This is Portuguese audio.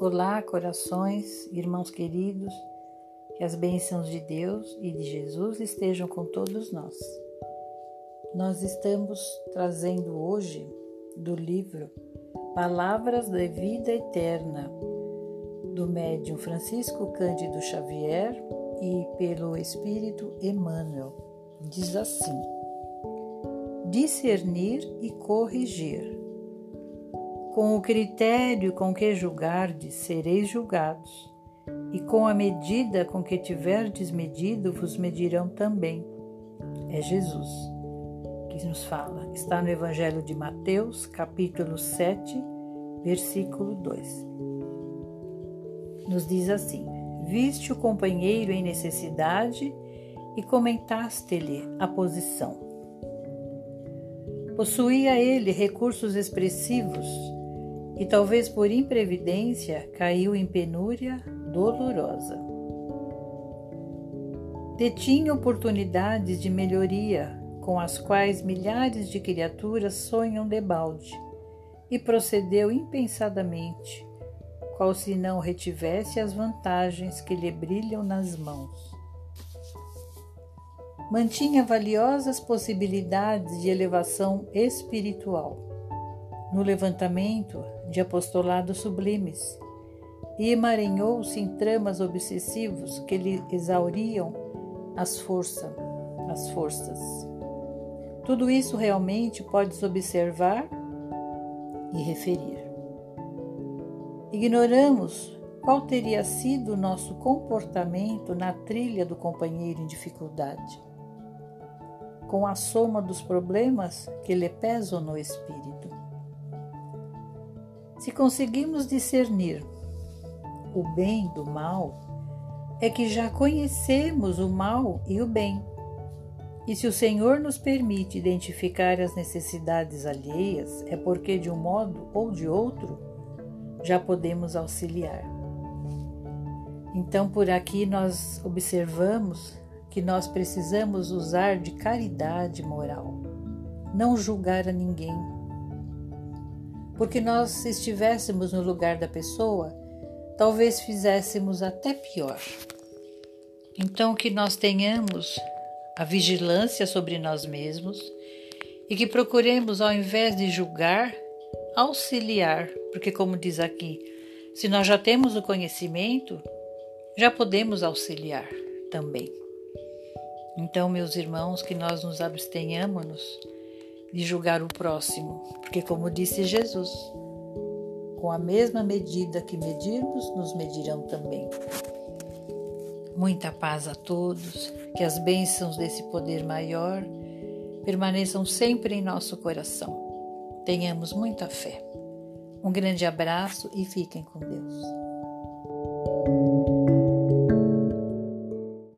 Olá, corações, irmãos queridos, que as bênçãos de Deus e de Jesus estejam com todos nós. Nós estamos trazendo hoje do livro Palavras da Vida Eterna, do médium Francisco Cândido Xavier e pelo Espírito Emmanuel. Diz assim: discernir e corrigir. Com o critério com que julgardes, sereis julgados, e com a medida com que tiverdes medido, vos medirão também. É Jesus que nos fala. Está no Evangelho de Mateus, capítulo 7, versículo 2. Nos diz assim: Viste o companheiro em necessidade e comentaste-lhe a posição. Possuía ele recursos expressivos e talvez por imprevidência caiu em penúria dolorosa. Detinha oportunidades de melhoria com as quais milhares de criaturas sonham debalde e procedeu impensadamente, qual se não retivesse as vantagens que lhe brilham nas mãos. Mantinha valiosas possibilidades de elevação espiritual no levantamento de apostolados sublimes e emaranhou-se em tramas obsessivos que lhe exauriam as, força, as forças. Tudo isso realmente podes observar e referir. Ignoramos qual teria sido o nosso comportamento na trilha do companheiro em dificuldade, com a soma dos problemas que lhe pesam no espírito. Se conseguimos discernir o bem do mal, é que já conhecemos o mal e o bem. E se o Senhor nos permite identificar as necessidades alheias, é porque de um modo ou de outro já podemos auxiliar. Então, por aqui nós observamos que nós precisamos usar de caridade moral, não julgar a ninguém, porque nós, se estivéssemos no lugar da pessoa, talvez fizéssemos até pior. Então, que nós tenhamos a vigilância sobre nós mesmos e que procuremos, ao invés de julgar, auxiliar, porque, como diz aqui, se nós já temos o conhecimento, já podemos auxiliar também. Então, meus irmãos, que nós nos abstenhamos de julgar o próximo, porque, como disse Jesus, com a mesma medida que medirmos, nos medirão também. Muita paz a todos, que as bênçãos desse poder maior permaneçam sempre em nosso coração. Tenhamos muita fé. Um grande abraço e fiquem com Deus.